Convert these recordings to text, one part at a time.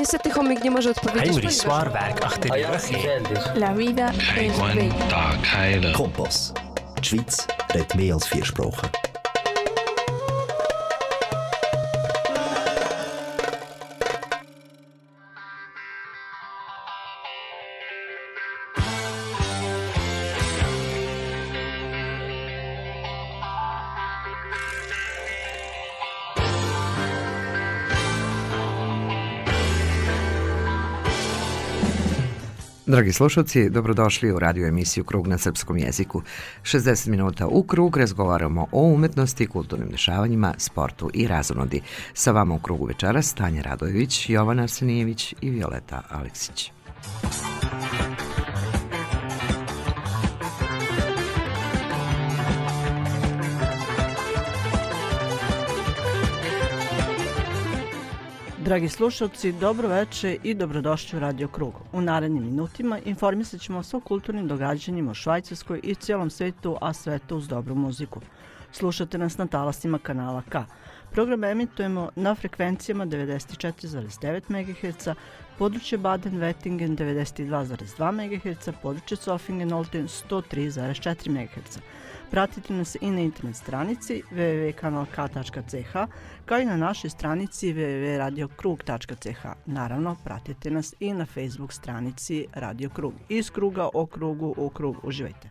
Niestety chomik nie może odpowiedzieć, Heinrich Swarwerk aktivieren. La vida es bella. Kompass. Die Schweiz redet mehr als vier Sprachen. Dragi slušalci, dobrodošli u radio emisiju Krug na srpskom jeziku. 60 minuta u krug razgovaramo o umetnosti, kulturnim dešavanjima, sportu i razonodi. Sa vama u krugu večeras Tanja Radojević, Jovan Arsenijević i Violeta Aleksić. Dragi slušalci, dobro veče i dobrodošli u Radio Krug. U narednim minutima informisat ćemo o kulturnim događanjima u Švajcarskoj i cijelom svetu, a sve to uz dobru muziku. Slušate nas na talasima kanala K. Program emitujemo na frekvencijama 94,9 MHz, područje Baden-Wettingen 92,2 MHz, područje Sofingen-Olten 103,4 MHz. Pratite nas i na internet stranici www.kanalk.ch kao i na našoj stranici www.radiokrug.ch. Naravno, pratite nas i na Facebook stranici Radio Krug. Iz kruga o krugu u krug. Uživajte!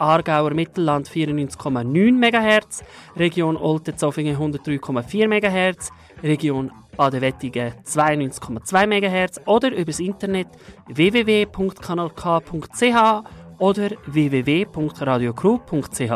Aargauer Mittelland 94,9 MHz, Region Olten-Zofingen 103,4 MHz, Region Baden-Wettigen 92,2 MHz oder übers Internet www.kanalk.ch oder www.radiokrug.ch.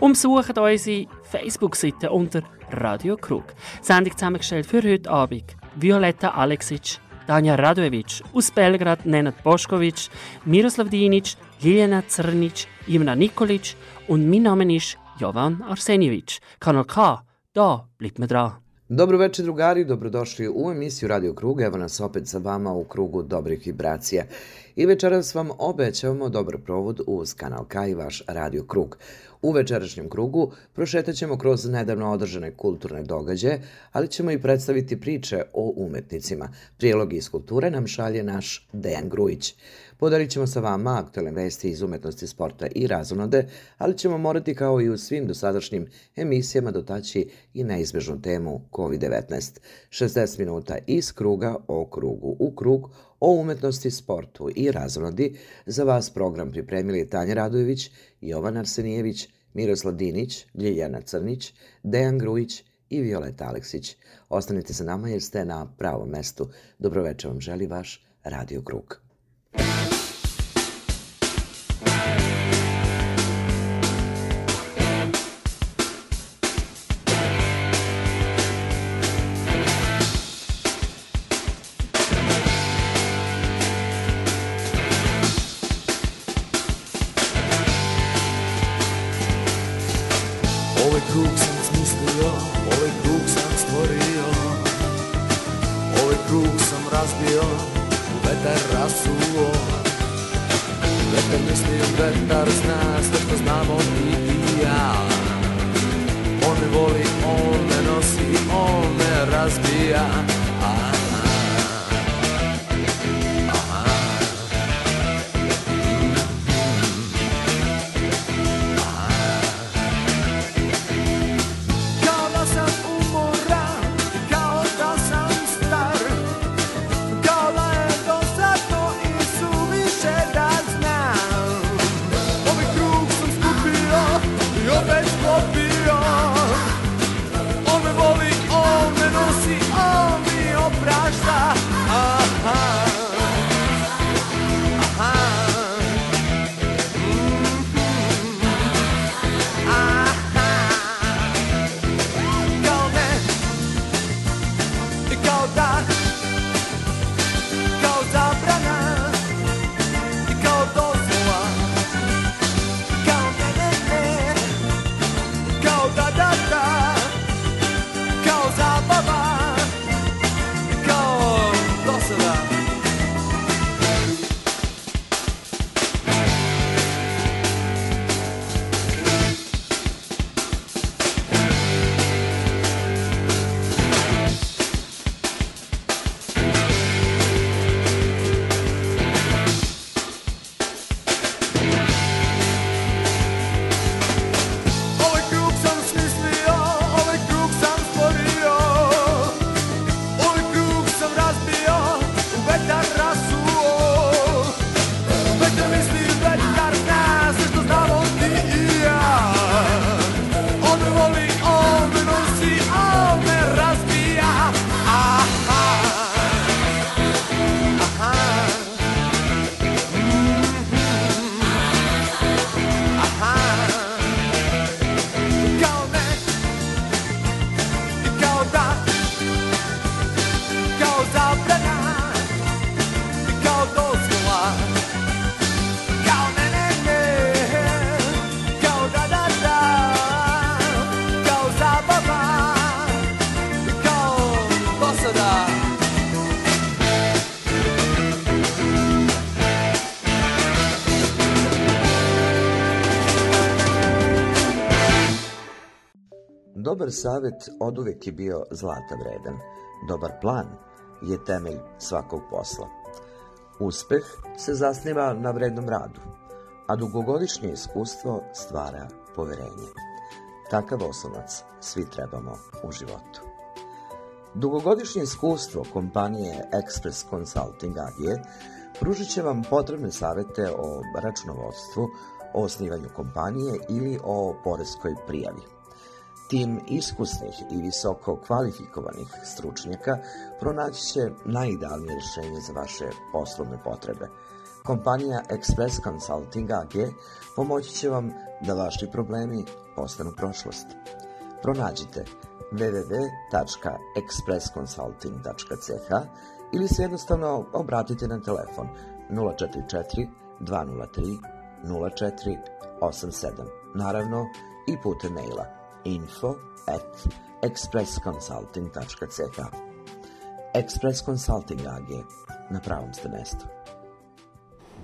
Umsucht unsere Facebook-Seite unter Radio Krug. Sendung zusammengestellt für heute Abend. Violetta Aleksic, Danja Radojevic, aus Belgrad Nenad Boškovic, Miroslav Dinic, Ljiljana Crnic, Ivana Nikolic und mein Name ist Jovan Arsenjević. Kanal K, da bleibt mir dran. Dobro večer drugari, dobrodošli u emisiju Radio Krug. Evo nas opet sa vama u krugu dobrih vibracija. I večeras vam obećavamo dobar provod uz kanal K i vaš Radio Krug. U večerašnjem krugu prošetat ćemo kroz nedavno održane kulturne događaje, ali ćemo i predstaviti priče o umetnicima. Prijelog iz kulture nam šalje naš Dejan Grujić. Podarit ćemo sa vama aktualne vesti iz umetnosti, sporta i razonode, ali ćemo morati kao i u svim dosadašnjim emisijama dotaći i neizbežnu temu COVID-19. 60 minuta iz kruga o krugu u krug o umetnosti, sportu i razonodi za vas program pripremili Tanja Radojević, Jovan Arsenijević, Miroslav Dinić, Ljiljana Crnić, Dejan Grujić i Violeta Aleksić. Ostanite sa nama jer ste na pravom mestu. Dobroveče vam želi vaš Radio Krug. On me voli, on me nosi, on mi Dobar savjet od uvek je bio zlata vredan. Dobar plan je temelj svakog posla. Uspeh se zasniva na vrednom radu, a dugogodišnje iskustvo stvara poverenje. Takav osnovac svi trebamo u životu. Dugogodišnje iskustvo kompanije Express Consulting AG pružit će vam potrebne savete o računovodstvu, o osnivanju kompanije ili o poreskoj prijavi. Tim iskusnih i visoko kvalifikovanih stručnjaka pronaći će najidealnije rješenje za vaše poslovne potrebe. Kompanija Express Consulting AG pomoći će vam da vaši problemi postanu prošlost. Pronađite www.expressconsulting.ch ili se jednostavno obratite na telefon 044 203 0487. Naravno i putem maila info at expressconsulting.ch Express Consulting AG na pravom ste mestu.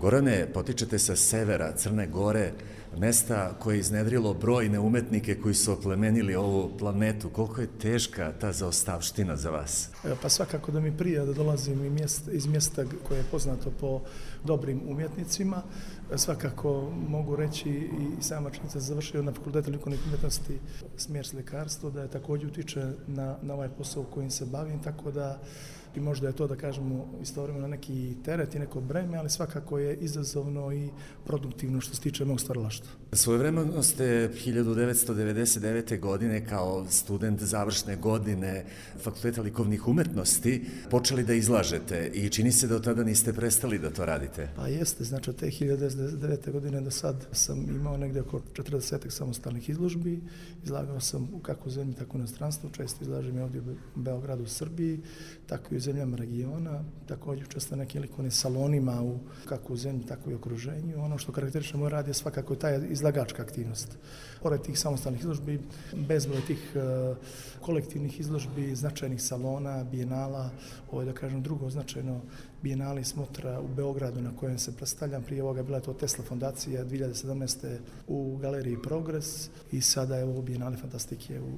Gorane, potičete sa severa Crne Gore, mesta koje je iznedrilo brojne umetnike koji su oplemenili ovu planetu. Koliko je teška ta zaostavština za vas? Pa svakako da mi prija da dolazim iz mjesta koje je poznato po dobrim umjetnicima. Svakako mogu reći i sama činjenica završio na fakultetu likovnih umjetnosti smjer slikarstvo, da je također utiče na, na ovaj posao kojim se bavim, tako da i možda je to da kažemo istovremeno neki teret i neko breme, ali svakako je izazovno i produktivno što se tiče mog stvaralaštva. Svojevremeno ste 1999. godine kao student završne godine Fakulteta likovnih umetnosti počeli da izlažete i čini se da od tada niste prestali da to radite. Pa jeste, znači od te 1999. godine do sad sam imao negde oko 40 samostalnih izložbi, izlagao sam kako u zemlji, tako u inostranstvu, često izlažem i ovdje u Beogradu, u Srbiji, tako i u zemljama regiona, također često nekim salonima u, kako u zemlji, tako i okruženju. Ono što karakteriše moj rad je svakako taj izlagačka aktivnost. Pored tih samostalnih izložbi, bezbroj tih uh, kolektivnih izložbi, značajnih salona, bijenala, ovo je da kažem drugo značajno bijenali smotra u Beogradu na kojem se predstavljam. Prije ovoga bila je to Tesla fondacija 2017. u galeriji Progres i sada je ovo bijenali fantastike u,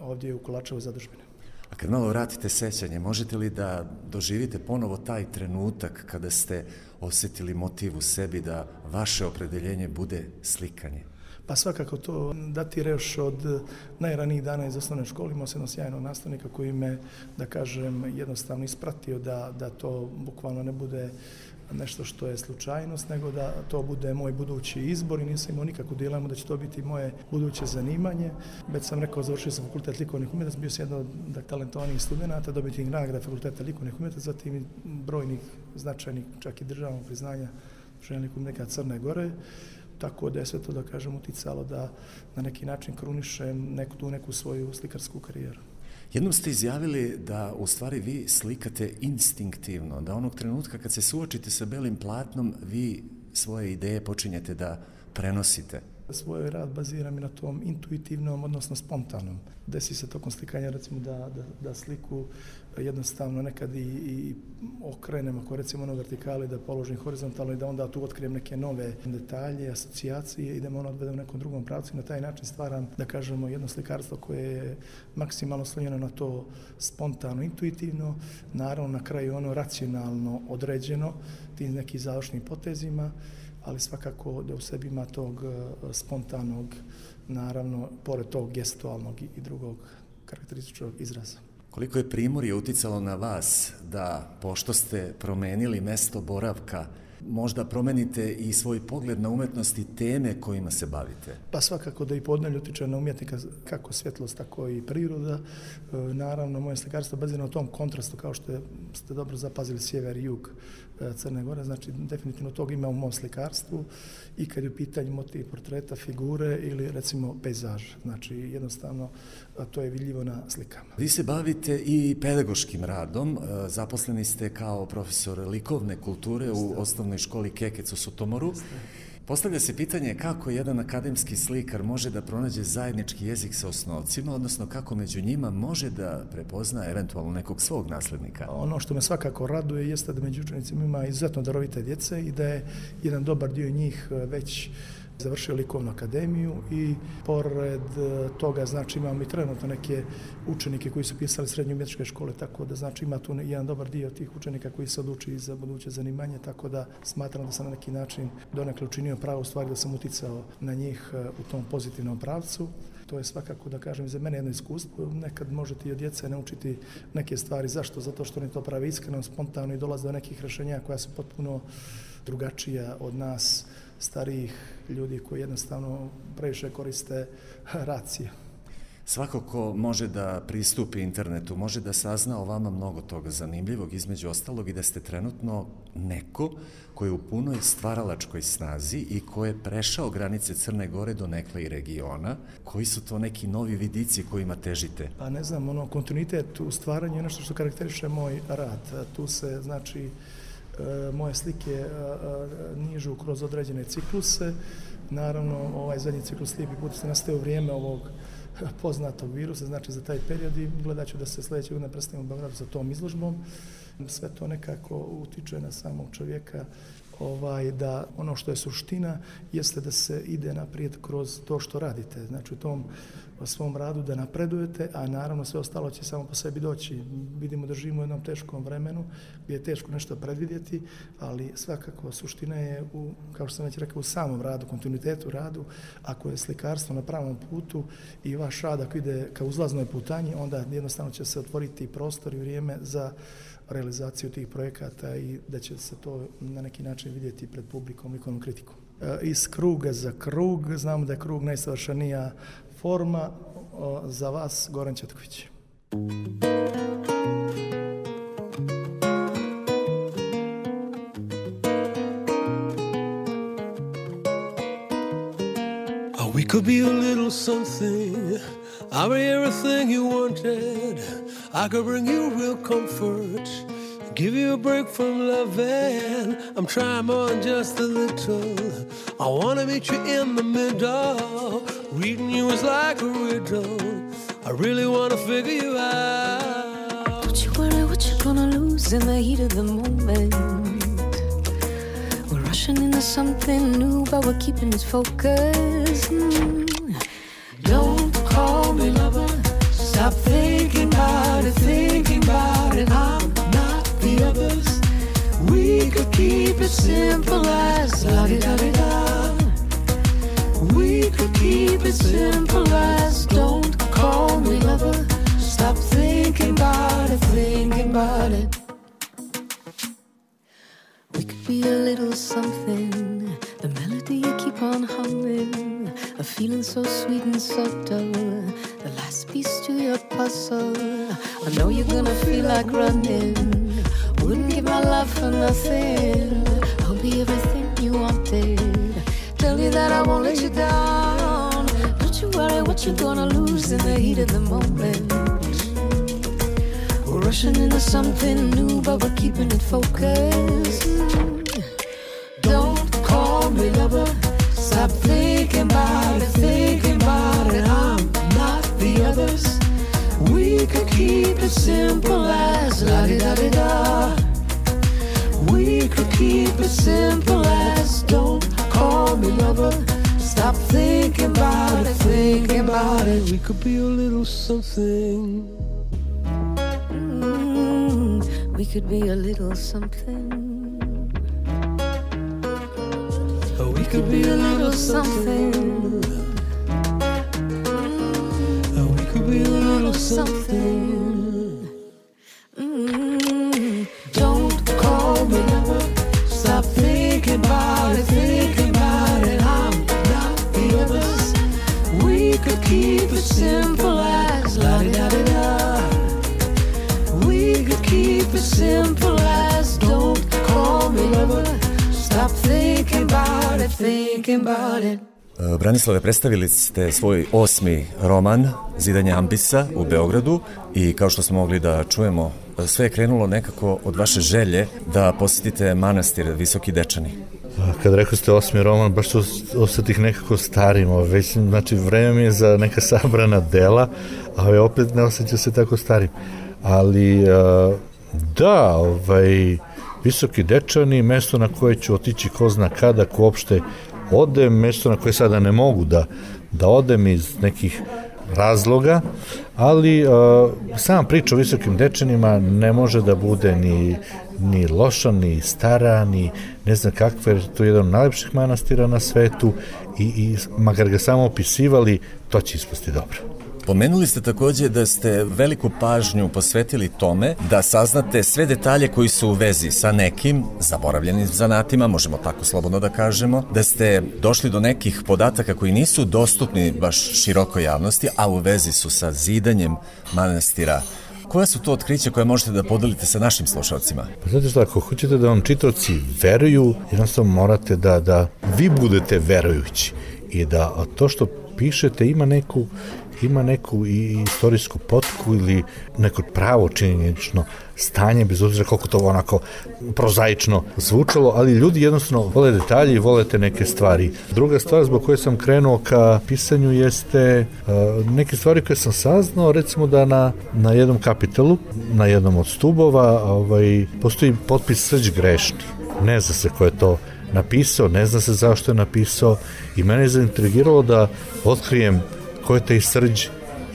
ovdje u Kolačevu zadržbine. A kad malo vratite sećanje, možete li da doživite ponovo taj trenutak kada ste osjetili motiv u sebi da vaše opredeljenje bude slikanje? Pa svakako to datira još od najranijih dana iz osnovne škole. Imao sam jednog sjajnog nastavnika koji me, da kažem, jednostavno ispratio da, da to bukvalno ne bude nešto što je slučajnost, nego da to bude moj budući izbor i nisam imao nikakvu dilemu da će to biti moje buduće zanimanje. Već sam rekao, završio sam fakultet likovnih umjetnosti, bio sam jedan od da, talentovanijih studenta, dobiti nagrade fakulteta likovnih umjetnosti, zatim brojnih značajnih, čak i državnog priznanja željenikom neka Crne Gore tako da je sve to, da kažem, uticalo da na neki način krunišem neku, tu neku svoju slikarsku karijeru. Jednom ste izjavili da u stvari vi slikate instinktivno, da onog trenutka kad se suočite sa belim platnom, vi svoje ideje počinjete da prenosite svoj rad baziram i na tom intuitivnom, odnosno spontanom. Desi se tokom slikanja recimo da, da, da sliku jednostavno nekad i, i okrenem, ako recimo ono vertikali da položim horizontalno i da onda tu otkrijem neke nove detalje, asocijacije i da me ono odvede u nekom drugom pravcu i na taj način stvaram, da kažemo, jedno slikarstvo koje je maksimalno slonjeno na to spontano, intuitivno, naravno na kraju ono racionalno određeno tim nekim završnim potezima, ali svakako da u sebi ima tog e, spontanog, naravno, pored tog gestualnog i drugog karakterističnog izraza. Koliko je Primorje uticalo na vas da, pošto ste promenili mesto boravka, možda promenite i svoj pogled na umetnost i teme kojima se bavite? Pa svakako da i podnelj utiče na umjetnika kako svjetlost, tako i priroda. E, naravno, moje slikarstvo bazirano na tom kontrastu, kao što ste dobro zapazili sjever i jug Crne Gore, znači definitivno toga ima u mom slikarstvu i kad je u pitanju motiv portreta, figure ili recimo pejzaž, znači jednostavno to je vidljivo na slikama. Vi se bavite i pedagoškim radom, e, zaposleni ste kao profesor likovne kulture u osnovnoj školi Kekec u Sotomoru. Postavlja se pitanje kako jedan akademski slikar može da pronađe zajednički jezik sa osnovcima, odnosno kako među njima može da prepozna eventualno nekog svog naslednika. Ono što me svakako raduje jeste da među učenicima ima izuzetno darovite djece i da je jedan dobar dio njih već završio likovnu akademiju i pored e, toga znači imamo i trenutno neke učenike koji su pisali srednje umjetničke škole, tako da znači ima tu jedan dobar dio tih učenika koji se odluči za buduće zanimanje, tako da smatram da sam na neki način donekle učinio pravo stvari da sam uticao na njih e, u tom pozitivnom pravcu. To je svakako, da kažem, za mene jedno iskustvo. Nekad možete i od djece naučiti neke stvari. Zašto? Zato što oni to pravi iskreno, spontano i dolaze do nekih rešenja koja su potpuno drugačija od nas starijih ljudi koji jednostavno previše koriste racije. Svako ko može da pristupi internetu, može da sazna o vama mnogo toga zanimljivog, između ostalog i da ste trenutno neko koji je u punoj stvaralačkoj snazi i ko je prešao granice Crne Gore do nekle i regiona. Koji su to neki novi vidici kojima težite? Pa ne znam, ono, kontinuitet u stvaranju je nešto što karakteriše moj rad. Tu se, znači, E, moje slike e, e, nižu kroz određene cikluse. Naravno, ovaj zadnji ciklus Lijepi put se nastaje u vrijeme ovog poznatog virusa, znači za taj period i gledat ću da se sljedećeg godine predstavimo u Beogradu sa tom izložbom. Sve to nekako utiče na samog čovjeka ovaj, da ono što je suština jeste da se ide naprijed kroz to što radite. Znači u tom svom radu da napredujete, a naravno sve ostalo će samo po sebi doći. Vidimo da živimo u jednom teškom vremenu gdje je teško nešto predvidjeti, ali svakako suština je, u, kao što sam već rekao, u samom radu, kontinuitetu radu. Ako je slikarstvo na pravom putu i vaš rad ako ide ka uzlaznoj putanji, onda jednostavno će se otvoriti prostor i vrijeme za realizaciju tih projekata i da će se to na neki način vidjeti pred publikom, likovnom kritikom. E, iz kruga za krug, znamo da je krug najsavršenija forma za vas, Goran Četković. Oh, we could be a little something, I'm everything you wanted. I could bring you real comfort, give you a break from loving. I'm trying more just a little. I wanna meet you in the middle. Reading you is like a riddle. I really wanna figure you out. Don't you worry what you're gonna lose in the heat of the moment. We're rushing into something new, but we're keeping it focused. Mm. Don't call me lover. Stop thinking about it, thinking about it. I'm not the others. We could keep it simple as la di da di da. Keep it simple as don't call me lover. Stop thinking about it, thinking about it. We could be a little something. The melody you keep on humming. A feeling so sweet and subtle. The last piece to your puzzle. I know you're gonna feel like running. Wouldn't give my love for nothing. I'll be everything you wanted tell you that I won't let you down. Worry what you're gonna lose in the heat of the moment. We're rushing into something new, but we're keeping it focused. Don't call me lover, stop thinking about it, thinking about it. I'm not the others. We could keep it simple as la di da di da. We could keep it simple as don't call me lover. Stop thinking about it, thinking about it. We could be a little something. Mm, we could be a little something. We could be a little something. We could be a little something. Keep it simple as la di da da. We could keep it simple as don't call me lover. Stop thinking about it, thinking about it. E, Branislave, predstavili ste svoj osmi roman Zidanje ambisa u Beogradu i kao što smo mogli da čujemo, sve je krenulo nekako od vaše želje da posjetite manastir Visoki Dečani. Kad rekao ste osmi roman, baš to osetih nekako starim, već, znači vreme mi je za neka sabrana dela, a ovaj, opet ne osjeća se tako starim. Ali, da, ovaj, Visoki Dečani, mesto na koje ću otići ko zna kada, ko uopšte odem, mesto na koje sada ne mogu da, da odem iz nekih razloga, ali uh, sama priča o visokim dečanima ne može da bude ni, ni loša, ni stara, ni ne znam kakve, jer to je jedan od najlepših manastira na svetu i, i makar ga samo opisivali, to će ispasti dobro. Pomenuli ste takođe da ste veliku pažnju posvetili tome da saznate sve detalje koji su u vezi sa nekim zaboravljenim zanatima, možemo tako slobodno da kažemo, da ste došli do nekih podataka koji nisu dostupni baš širokoj javnosti, a u vezi su sa zidanjem manastira Koja su to otkrića koje možete da podelite sa našim slušalcima? Pa znate što, ako hoćete da vam čitoci veruju, jednostavno morate da, da vi budete verujući i da to što pišete ima neku ima neku i istorijsku potku ili neko pravo činjenično stanje, bez obzira koliko to onako prozaično zvučalo, ali ljudi jednostavno vole detalje i vole te neke stvari. Druga stvar zbog koje sam krenuo ka pisanju jeste uh, neke stvari koje sam saznao, recimo da na, na jednom kapitelu, na jednom od stubova, ovaj, postoji potpis srđ grešni. Ne zna se ko je to napisao, ne zna se zašto je napisao i mene je zaintrigiralo da otkrijem ko je taj srđ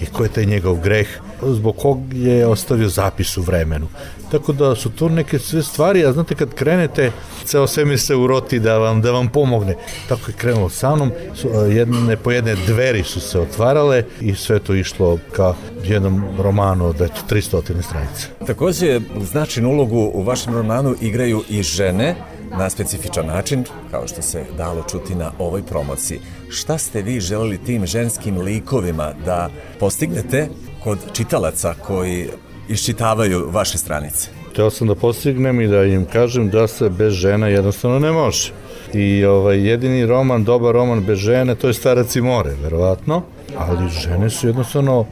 i ko je taj njegov greh zbog kog je ostavio zapis u vremenu. Tako da su to neke sve stvari, a znate kad krenete, ceo svemir se uroti da vam, da vam pomogne. Tako je krenulo sa mnom, su, jedne po jedne dveri su se otvarale i sve to išlo ka jednom romanu od eto, 300 stranica. Takođe, značajnu ulogu u vašem romanu igraju i žene, na specifičan način, kao što se dalo čuti na ovoj promociji. Šta ste vi želeli tim ženskim likovima da postignete kod čitalaca koji iščitavaju vaše stranice? Teo sam da postignem i da im kažem da se bez žena jednostavno ne može. I ovaj, jedini roman, dobar roman bez žene, to je Starac i more, verovatno, ali žene su jednostavno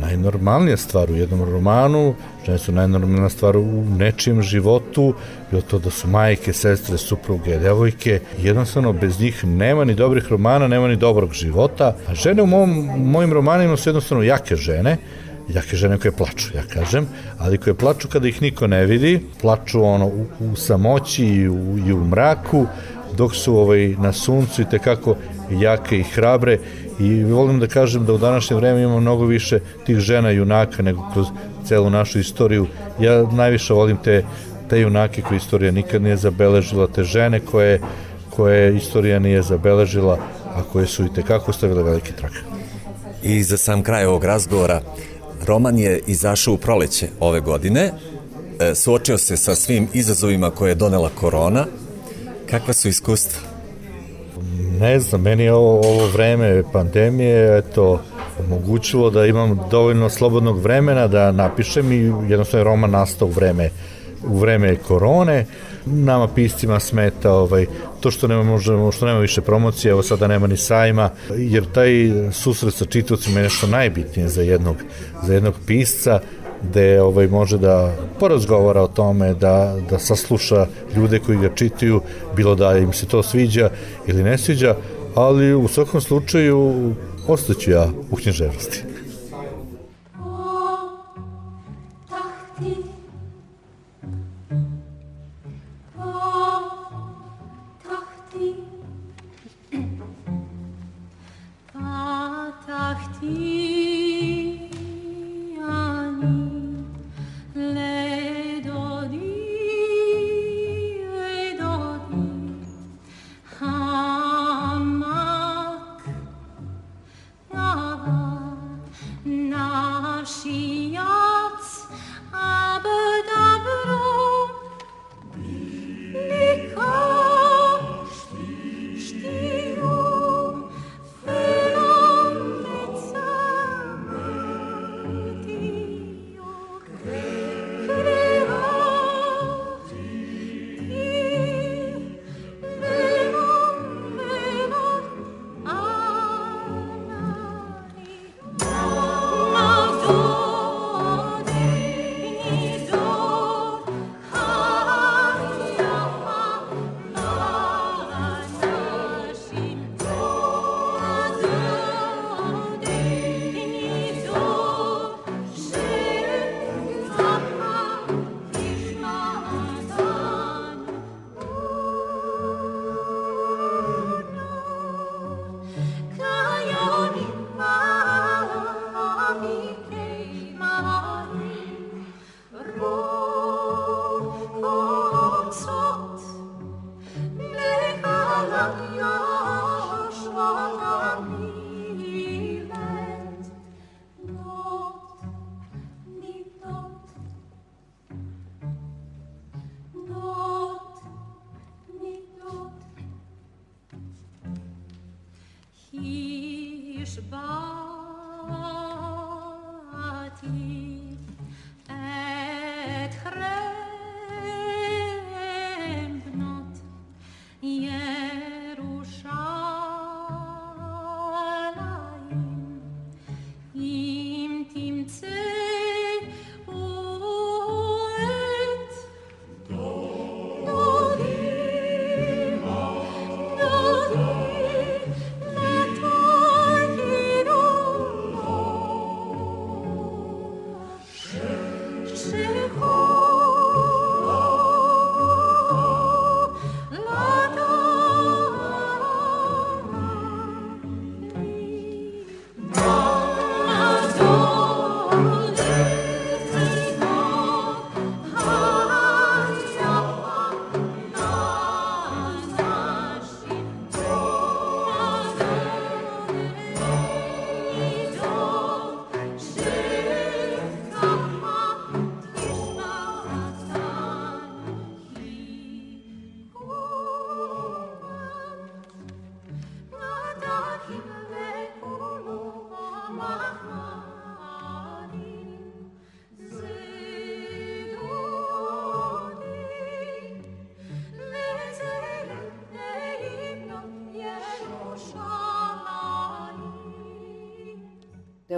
najnormalnija stvar u jednom romanu, žene su najnormalnija stvar u nečijem životu, bilo to da su majke, sestre, supruge, devojke, jednostavno bez njih nema ni dobrih romana, nema ni dobrog života, a žene u mom, mojim romanima su jednostavno jake žene, jake žene koje plaču, ja kažem, ali koje plaču kada ih niko ne vidi, plaču ono u, u samoći i u, i u mraku, dok su ovaj, na suncu i tekako jake i hrabre i volim da kažem da u današnje vreme imamo mnogo više tih žena junaka nego kroz celu našu istoriju. Ja najviše volim te, te junake koje istorija nikad nije zabeležila, te žene koje, koje istorija nije zabeležila, a koje su i tekako stavile veliki trak. I za sam kraj ovog razgovora, roman je izašao u proleće ove godine, e, suočio se sa svim izazovima koje je donela korona. Kakva su iskustva? Ne znam, meni je ovo, ovo vreme pandemije, eto, omogućilo da imam dovoljno slobodnog vremena da napišem i jednostavno je roman nastao u vreme u vreme korone. Nama piscima smeta ovaj, to što nema, možemo, što nema više promocije, evo sada nema ni sajma, jer taj susret sa čitavcima je nešto najbitnije za jednog, za jednog pisca, gde ovaj može da porazgovara o tome, da, da sasluša ljude koji ga čitaju, bilo da im se to sviđa ili ne sviđa, ali u svakom slučaju ostaću ja u književnosti.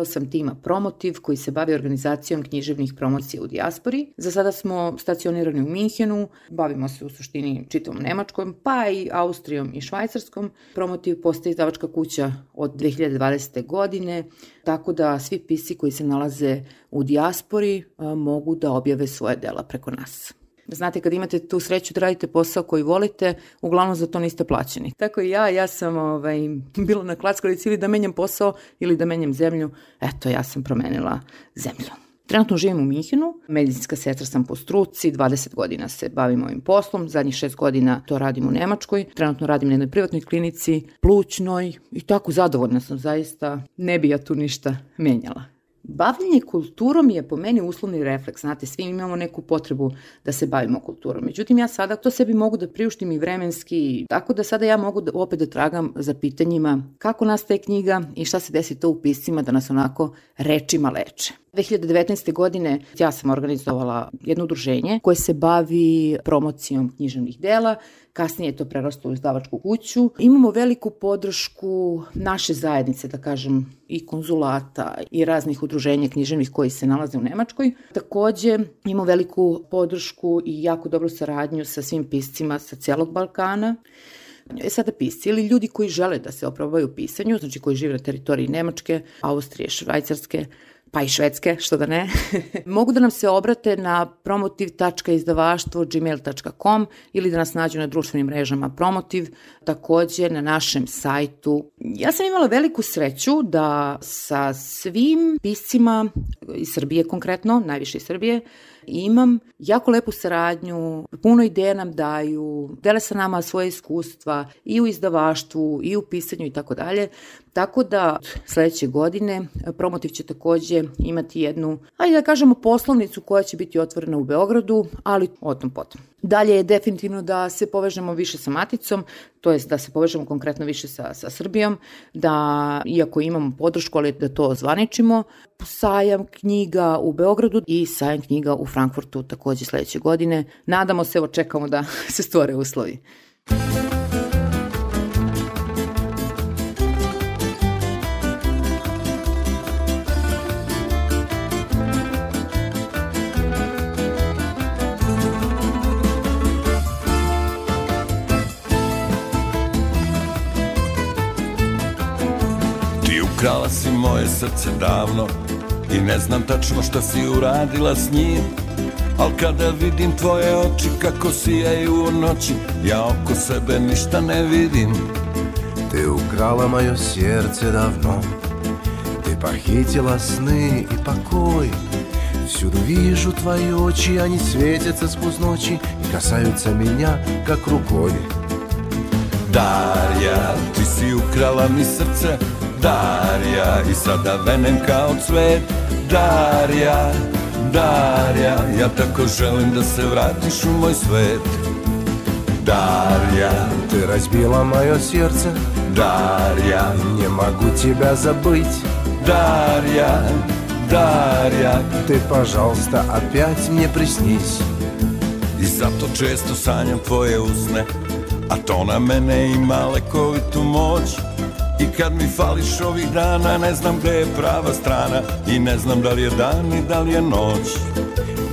Deo sam tima Promotiv koji se bavi organizacijom književnih promocija u dijaspori. Za sada smo stacionirani u Minhenu, bavimo se u suštini čitavom Nemačkom, pa i Austrijom i Švajcarskom. Promotiv postaje izdavačka kuća od 2020. godine, tako da svi pisi koji se nalaze u dijaspori mogu da objave svoje dela preko nas. Znate, kad imate tu sreću da radite posao koji volite, uglavnom za to niste plaćeni. Tako i ja, ja sam ovaj, bila na klackalici ili da menjam posao ili da menjam zemlju. Eto, ja sam promenila zemlju. Trenutno živim u Minhenu, medicinska sestra sam po struci, 20 godina se bavim ovim poslom, zadnjih 6 godina to radim u Nemačkoj, trenutno radim na jednoj privatnoj klinici, plućnoj i tako zadovoljna sam zaista, ne bi ja tu ništa menjala. Bavljenje kulturom je po meni uslovni refleks, znate, svi imamo neku potrebu da se bavimo kulturom. Međutim, ja sada to sebi mogu da priuštim i vremenski, tako da sada ja mogu da, opet da tragam za pitanjima kako nastaje knjiga i šta se desi to u piscima da nas onako rečima leče. 2019. godine ja sam organizovala jedno udruženje koje se bavi promocijom književnih dela, kasnije je to preraslo u izdavačku kuću. Imamo veliku podršku naše zajednice, da kažem, i konzulata i raznih udruženja književnih koji se nalaze u Nemačkoj. Takođe imamo veliku podršku i jako dobru saradnju sa svim piscima sa celog Balkana. E sada pisci ili ljudi koji žele da se oprobaju pisanju, znači koji žive na teritoriji Nemačke, Austrije, Švajcarske, pa i švedske, što da ne, mogu da nam se obrate na promotiv.izdavaštvo.gmail.com ili da nas nađu na društvenim mrežama Promotiv, takođe na našem sajtu. Ja sam imala veliku sreću da sa svim piscima iz Srbije konkretno, najviše iz Srbije, imam jako lepu saradnju, puno ideja nam daju, dele sa nama svoje iskustva i u izdavaštvu i u pisanju i tako dalje. Tako da sledeće godine Promotiv će takođe imati jednu, ajde da kažemo poslovnicu koja će biti otvorena u Beogradu, ali o tom potom. Dalje je definitivno da se povežemo više sa Maticom, to jest da se povežemo konkretno više sa, sa Srbijom, da iako imamo podršku, ali da to zvaničimo, sajam knjiga u Beogradu i sajam knjiga u Frankfurtu takođe sledeće godine. Nadamo se, evo čekamo da se stvore uslovi. Ukrala si moje srce davno I ne znam tačno šta si uradila s njim Al kada vidim tvoje oči kako sijaju u noći Ja oko sebe ništa ne vidim. Ты украла мое сердце давно Ты похитила сны и покой Всюду вижу твои очи, они светятся сквозь ночи И касаются меня, как рукой Darja, ti si ukrala mi srce Darja I sada venem kao cvet. Darja, Darja Ja tako želim da se vratiš u moj svet. Дарья, ты разбила мое сердце Дарья, не могу тебя забыть Дарья, Дарья Ты, пожалуйста, опять мне приснись I zato često sanjam tvoje usne A to na mene ima lekovitu moć I kad mi fališ ovih dana Ne znam gde je prava strana I ne znam da li je dan i da li je noć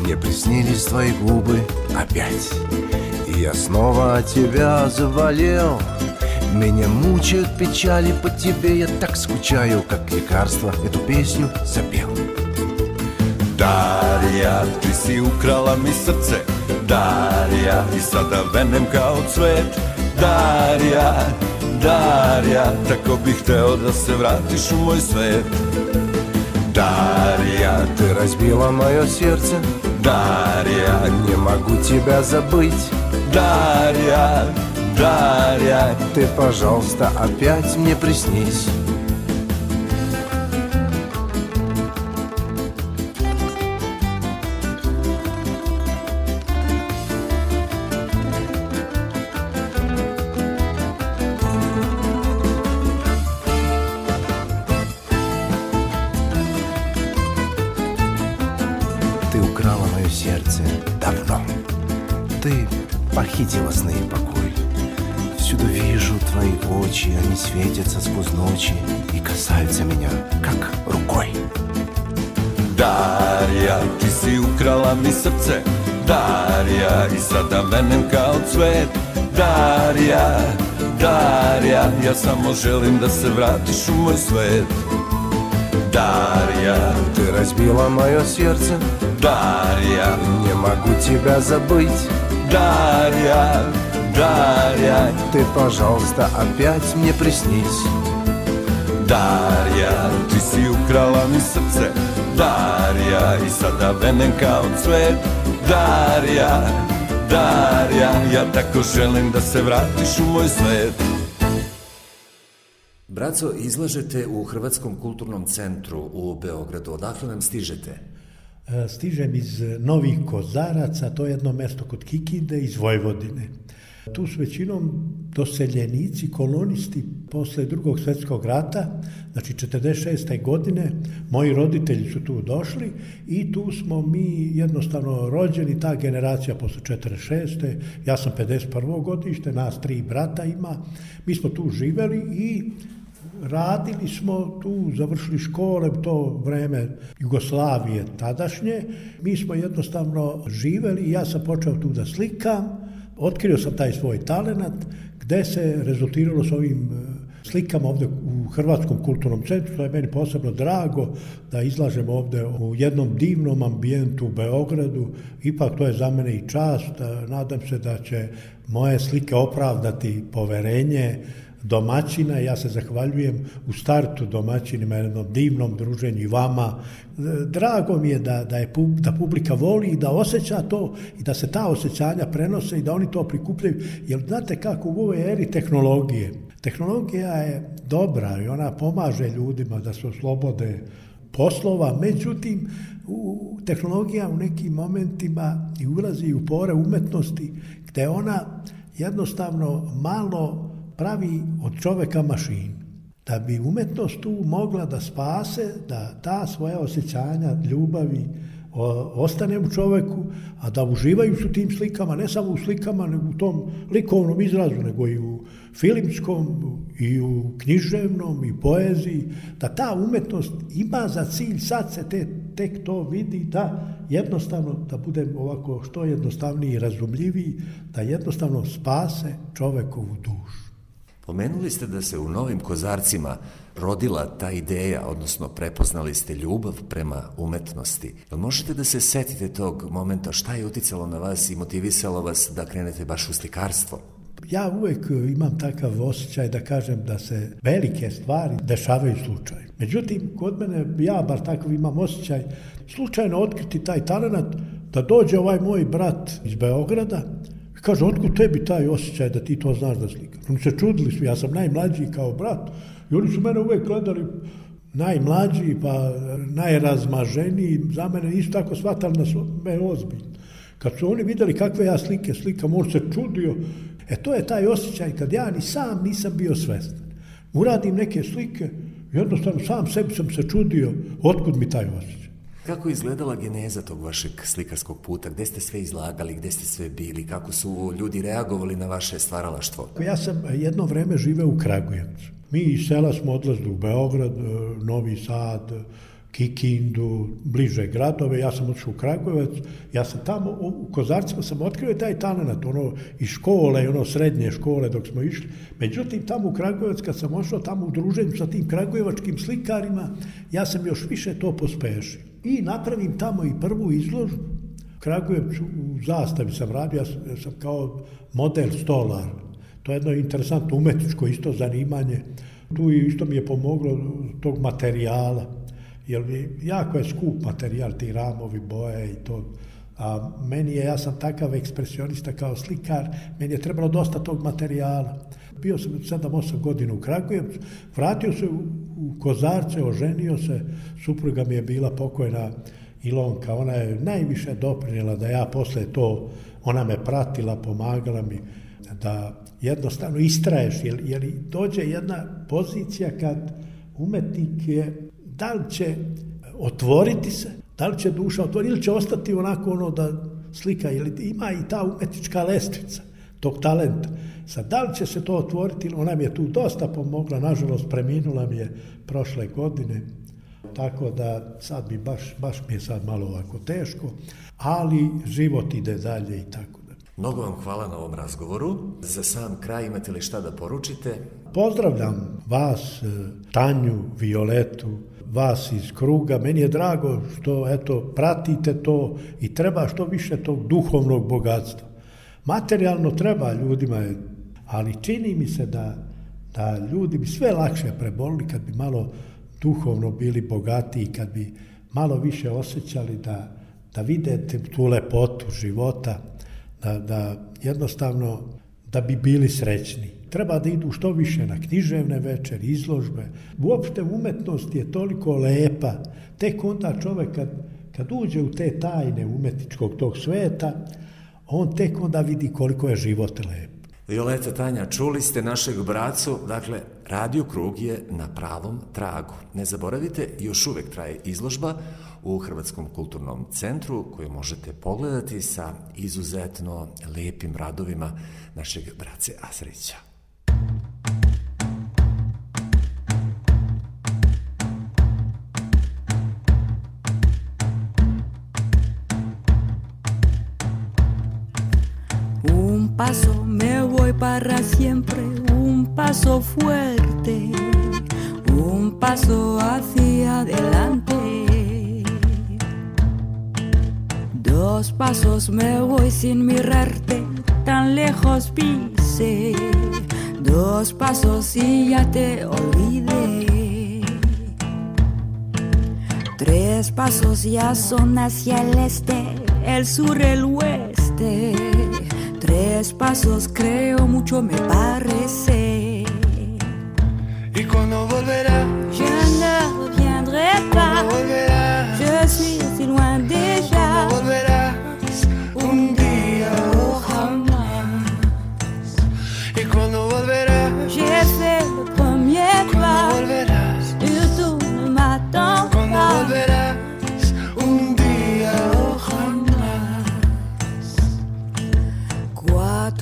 Мне приснились твои губы опять И я снова от тебя заболел Меня мучают печали по тебе Я так скучаю, как лекарство Эту песню запел Darija, ti si ukrala mi srce Darija, i sada venem kao cvet Darija, Darija, tako bih hteo da se vratiš u moj svet. Дарья, ты разбила мое сердце Дарья, не могу тебя забыть Дарья, Дарья Ты, пожалуйста, опять мне приснись похитила сны и покой. Всюду вижу твои очи Они светятся сквозь ночи И касаются меня, как рукой. Darija, ti si ukrala mi srce Darija, i sada venem kao cvet Darija, Darija, ja samo želim da se vratiš u moj svet Darija, Ты разбила мое сердце. Darija, Не могу тебя забыть Darija, Darija Ты, пожалуйста, опять мне приснись Darija, ti si ukrala mi srce. Darija, i sada venem kao cvet Darija, Darija, ja tako želim da se vratiš u moj svet. Braco, izlažete u Hrvatskom kulturnom centru u Beogradu. Odakle nam stižete? E, Stižem iz Novih Kozaraca, to je jedno mesto kod Kikinde, iz Vojvodine. Tu su većinom doseljenici, kolonisti posle drugog svetskog rata, znači 46. godine, moji roditelji su tu došli i tu smo mi jednostavno rođeni, ta generacija posle 46. Ja sam 51. godište, nas tri brata ima, mi smo tu živeli i radili smo tu, završili škole, to vreme Jugoslavije tadašnje, mi smo jednostavno živeli i ja sam počeo tu da slikam, otkrio sam taj svoj talenat, gde se rezultiralo s ovim e, slikama ovde u Hrvatskom kulturnom centru, što je meni posebno drago da izlažem ovde u jednom divnom ambijentu u Beogradu. Ipak to je za mene i čast. Nadam se da će moje slike opravdati poverenje domaćina. Ja se zahvaljujem u startu domaćinima, jednom divnom druženju i vama. Drago mi je da, da, je, da publika voli i da osjeća to i da se ta osjećanja prenose i da oni to prikupljaju. Jer znate kako u ovoj eri tehnologije, tehnologija je dobra i ona pomaže ljudima da se oslobode poslova, međutim, u, tehnologija u nekim momentima i ulazi u pore umetnosti gde ona jednostavno malo pravi od čoveka mašinu. Da bi umetnost tu mogla da spase, da ta svoja osjećanja, ljubavi, o, ostane u čoveku, a da uživaju su tim slikama, ne samo u slikama, nego u tom likovnom izrazu, nego i u filmskom, i u književnom, i poeziji, da ta umetnost ima za cilj, sad se te, tek to vidi, da jednostavno, da bude ovako što jednostavniji i razumljiviji, da jednostavno spase čovekovu dušu. Pomenuli ste da se u Novim Kozarcima rodila ta ideja, odnosno prepoznali ste ljubav prema umetnosti. Jel možete da se setite tog momenta, šta je uticalo na vas i motivisalo vas da krenete baš u slikarstvo? Ja uvek imam takav osjećaj da kažem da se velike stvari dešavaju slučaju. Međutim, kod mene, ja bar takav imam osjećaj, slučajno otkriti taj talent, da dođe ovaj moj brat iz Beograda, Kaže, otkud tebi taj osjećaj da ti to znaš da slikaš? Oni se čudili su, ja sam najmlađi kao brat. I oni su mene uvek gledali najmlađi, pa najrazmaženiji, za mene isto tako shvatali da su me ozbiljni. Kad su oni videli kakve ja slike slikam, on se čudio. E to je taj osjećaj kad ja ni sam nisam bio svestan. Uradim neke slike, jednostavno sam sebi sam se čudio, otkud mi taj osjećaj. Kako izgledala geneza tog vašeg slikarskog puta? Gde ste sve izlagali, gde ste sve bili? Kako su ljudi reagovali na vaše stvaralaštvo? Ja sam jedno vreme živeo u Kragujevcu. Mi iz sela smo odlazili u Beograd, e, Novi Sad, Kikindu, bliže gradove, ja sam otišao u Kragujevac, ja sam tamo, u Kozarcima sam otkrio taj talent, ono, i škole, ono, srednje škole dok smo išli. Međutim, tamo u Kragujevac, kad sam ošao tamo u druženju sa tim kragujevačkim slikarima, ja sam još više to pospešio i napravim tamo i prvu izložbu. Kragujevcu u zastavi sam radio, ja sam, kao model stolar. To je jedno interesantno umetničko isto zanimanje. Tu isto mi je pomoglo tog materijala, jer jako je skup materijal, ti ramovi, boje i to. A meni je, ja sam takav ekspresionista kao slikar, meni je trebalo dosta tog materijala. Bio sam 7-8 godina u Kragujevcu, vratio se u, u Kozarce, oženio se, supruga mi je bila pokojna Ilonka, ona je najviše doprinjela da ja posle to, ona me pratila, pomagala mi da jednostavno istraješ, jer, jer dođe jedna pozicija kad umetnik je, da li će otvoriti se, da li će duša otvoriti, ili će ostati onako ono da slika, ili ima i ta umetnička lestvica tog talenta. Sad, da li će se to otvoriti, ona mi je tu dosta pomogla, nažalost preminula mi je prošle godine, tako da sad mi baš, baš mi je sad malo ovako teško, ali život ide dalje i tako da. Mnogo vam hvala na ovom razgovoru. Za sam kraj imate li šta da poručite? Pozdravljam vas, Tanju, Violetu, vas iz kruga. Meni je drago što eto pratite to i treba što više tog duhovnog bogatstva. Materijalno treba ljudima, ali čini mi se da, da ljudi bi sve lakše prebolili kad bi malo duhovno bili bogatiji, kad bi malo više osjećali da, da videte tu lepotu života, da, da jednostavno da bi bili srećni. Treba da idu što više na književne večeri, izložbe. Uopšte umetnost je toliko lepa. Tek onda čovek kad, kad uđe u te tajne umetničkog tog sveta, on tek onda vidi koliko je život lep. Violeta Tanja, čuli ste našeg bracu, dakle, Radio Krug je na pravom tragu. Ne zaboravite, još uvek traje izložba u Hrvatskom kulturnom centru koju možete pogledati sa izuzetno lepim radovima našeg brace Asrića. Siempre, un paso fuerte, un paso hacia adelante. Dos pasos me voy sin mirarte, tan lejos pise. Dos pasos y ya te olvidé. Tres pasos ya son hacia el este, el sur, el oeste. Tres pasos creo mucho me parece. ¿Y cuando volverás? Je ne reviendrai pas. volverás? Je suis si loin déjà. Un día o jamás. ¿Y cuando volverás? J'ai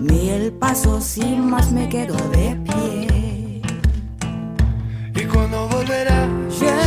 Ni el paso sin más me quedo de pie. ¿Y cuando volverá? Yeah.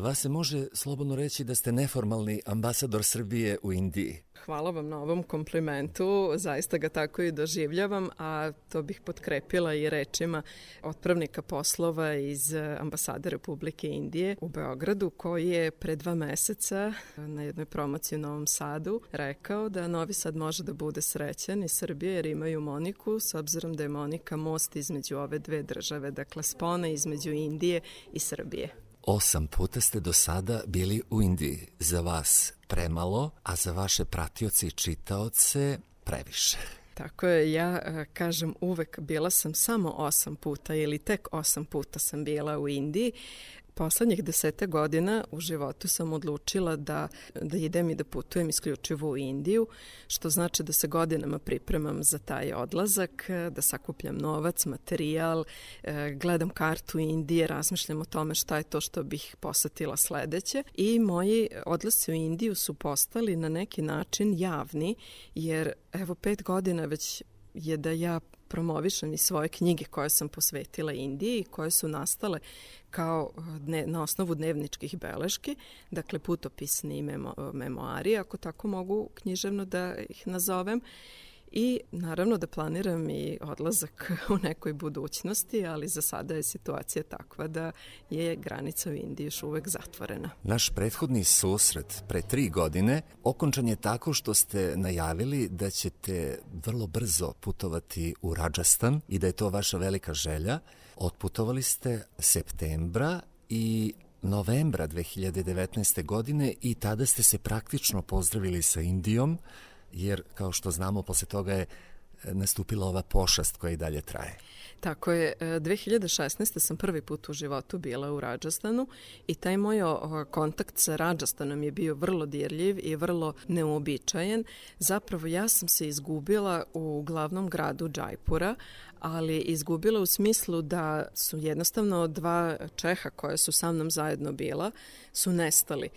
Vas se može slobodno reći da ste neformalni ambasador Srbije u Indiji. Hvala vam na ovom komplimentu, zaista ga tako i doživljavam, a to bih potkrepila i rečima otpravnika poslova iz ambasade Republike Indije u Beogradu, koji je pre dva meseca na jednoj promociji u Novom Sadu rekao da Novi Sad može da bude srećan i Srbije jer imaju Moniku, s obzirom da je Monika most između ove dve države, dakle spona između Indije i Srbije. Osam puta ste do sada bili u Indiji. Za vas premalo, a za vaše pratioce i čitaoce previše. Tako je, ja e, kažem uvek bila sam samo osam puta ili tek osam puta sam bila u Indiji. Poslednjih desete godina u životu sam odlučila da, da idem i da putujem isključivo u Indiju, što znači da se godinama pripremam za taj odlazak, da sakupljam novac, materijal, e, gledam kartu Indije, razmišljam o tome šta je to što bih posetila sledeće. I moji odlasci u Indiju su postali na neki način javni, jer evo pet godina već je da ja promovišem i svoje knjige koje sam posvetila Indiji, koje su nastale kao dne, na osnovu dnevničkih beleški, dakle putopisni memo, memoari, ako tako mogu književno da ih nazovem i naravno da planiram i odlazak u nekoj budućnosti, ali za sada je situacija takva da je granica u Indiji još uvek zatvorena. Naš prethodni susret pre tri godine okončan je tako što ste najavili da ćete vrlo brzo putovati u Rajasthan i da je to vaša velika želja. Otputovali ste septembra i novembra 2019. godine i tada ste se praktično pozdravili sa Indijom jer kao što znamo posle toga je e, nastupila ova pošast koja i dalje traje. Tako je, 2016. sam prvi put u životu bila u Rajastanu i taj moj kontakt sa Rajastanom je bio vrlo dirljiv i vrlo neuobičajen. Zapravo ja sam se izgubila u glavnom gradu Džajpura, ali izgubila u smislu da su jednostavno dva Čeha koja su sa mnom zajedno bila, su nestali.